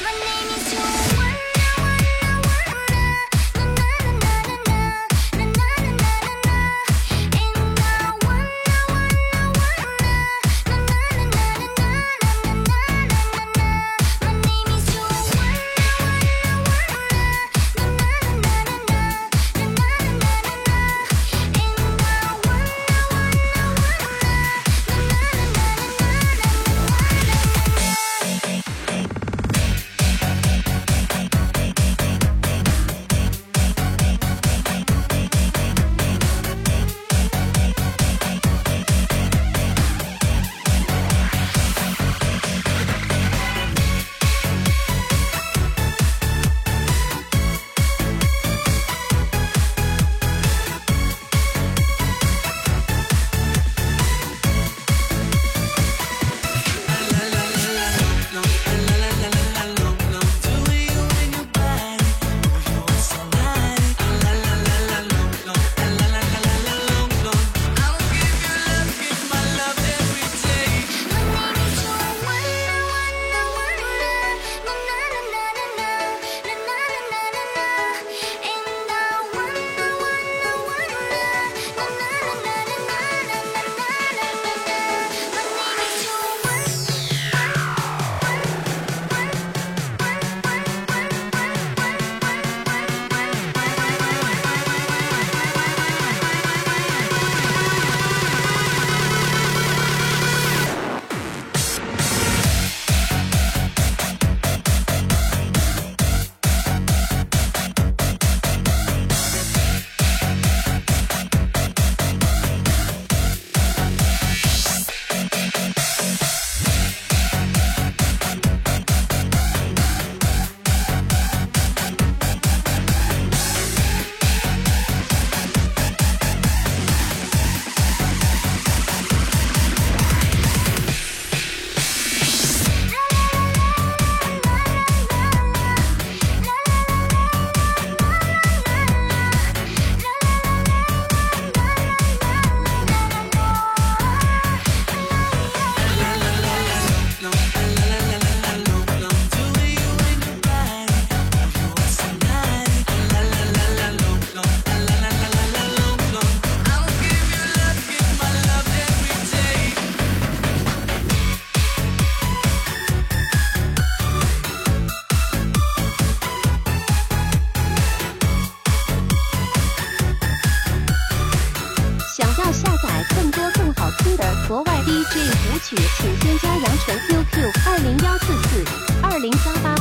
My name is Joanne. 更多更好听的国外 dj 舞曲请添加杨晨 qq 二零幺四四二零三八。